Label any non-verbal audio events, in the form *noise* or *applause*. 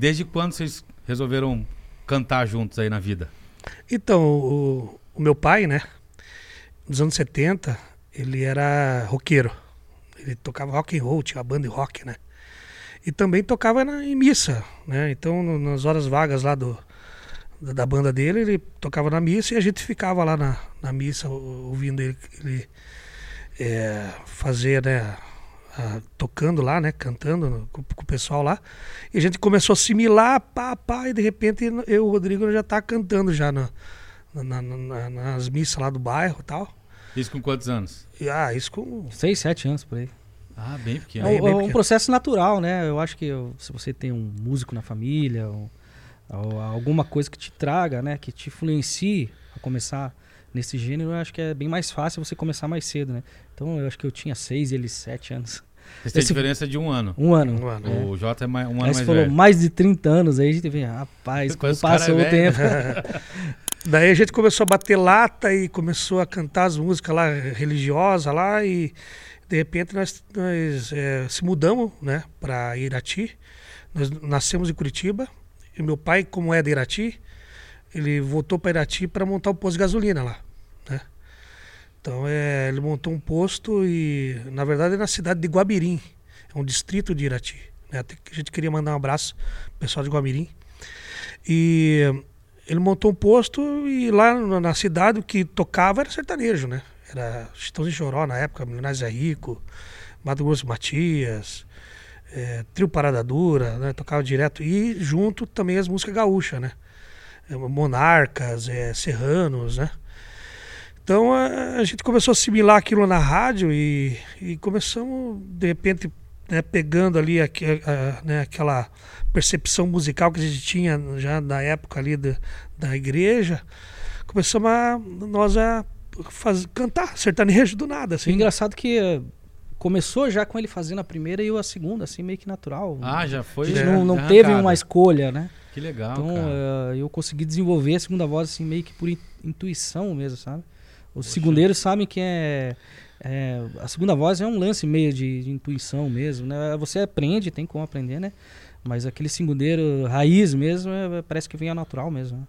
Desde quando vocês resolveram cantar juntos aí na vida? Então, o, o meu pai, né, nos anos 70, ele era roqueiro. Ele tocava rock and roll, tinha uma banda de rock, né? E também tocava na, em missa, né? Então, no, nas horas vagas lá do, da, da banda dele, ele tocava na missa e a gente ficava lá na, na missa ouvindo ele, ele é, fazer, né, a, tocando lá, né, cantando com, com, o pessoal lá. E a gente começou a assimilar, pá, pá, e de repente eu e o Rodrigo já tá cantando já na, na, na, nas missas lá do bairro e tal. Isso com quantos anos? E, ah, isso com... Seis, sete anos por aí. Ah, bem pequeno. É, bem um, pequeno. um processo natural, né? Eu acho que se você tem um músico na família, ou, ou alguma coisa que te traga, né? Que te influencie a começar nesse gênero, eu acho que é bem mais fácil você começar mais cedo, né? Então eu acho que eu tinha seis e ele sete anos. Vocês têm Esse- diferença de um ano. Um ano. Um ano. O Jota é mais, um ano Aí mais falou velho. mais de 30 anos, aí a gente vê, rapaz, como Depois o passou é o tempo. *laughs* Daí a gente começou a bater lata e começou a cantar as músicas lá religiosas lá e de repente nós, nós eh, se mudamos, né, para Irati. Nós nascemos em Curitiba e meu pai, como é de Irati, ele voltou para Irati para montar um posto de gasolina lá, né? Então é, ele montou um posto e na verdade é na cidade de Guabirim, é um distrito de Irati. Né? A gente queria mandar um abraço pro pessoal de Guabirim. E ele montou um posto e lá na cidade o que tocava era sertanejo, né? Era Chitãozinho Choró na época, Milionários é Rico, Mato Grosso Matias, eh, Trio Parada Dura, né? Tocava direto. E junto também as músicas gaúchas, né? Eh, Monarcas, eh, Serranos, né? Então a, a gente começou a assimilar aquilo na rádio e, e começamos, de repente, né, pegando ali a- né, aquela percepção musical que a gente tinha já na época ali da, da igreja, começamos a nós a faz, cantar sertanejo do nada, E assim. engraçado que eh, começou já com ele fazendo a primeira e eu a segunda, assim, meio que natural. Ah, já a foi. já- não, não já teve arrancado. uma escolha, né? Que legal, então cara. eh, eu consegui desenvolver a segunda voz assim meio que por in- intuição mesmo, sabe? Os segundeiros sabem que é, é- a segunda voz é um lance meio de, de intuição mesmo, né? Você aprende, tem como aprender, né? Mas aquele segundeiro raiz mesmo, é- parece que vem ao natural mesmo. né?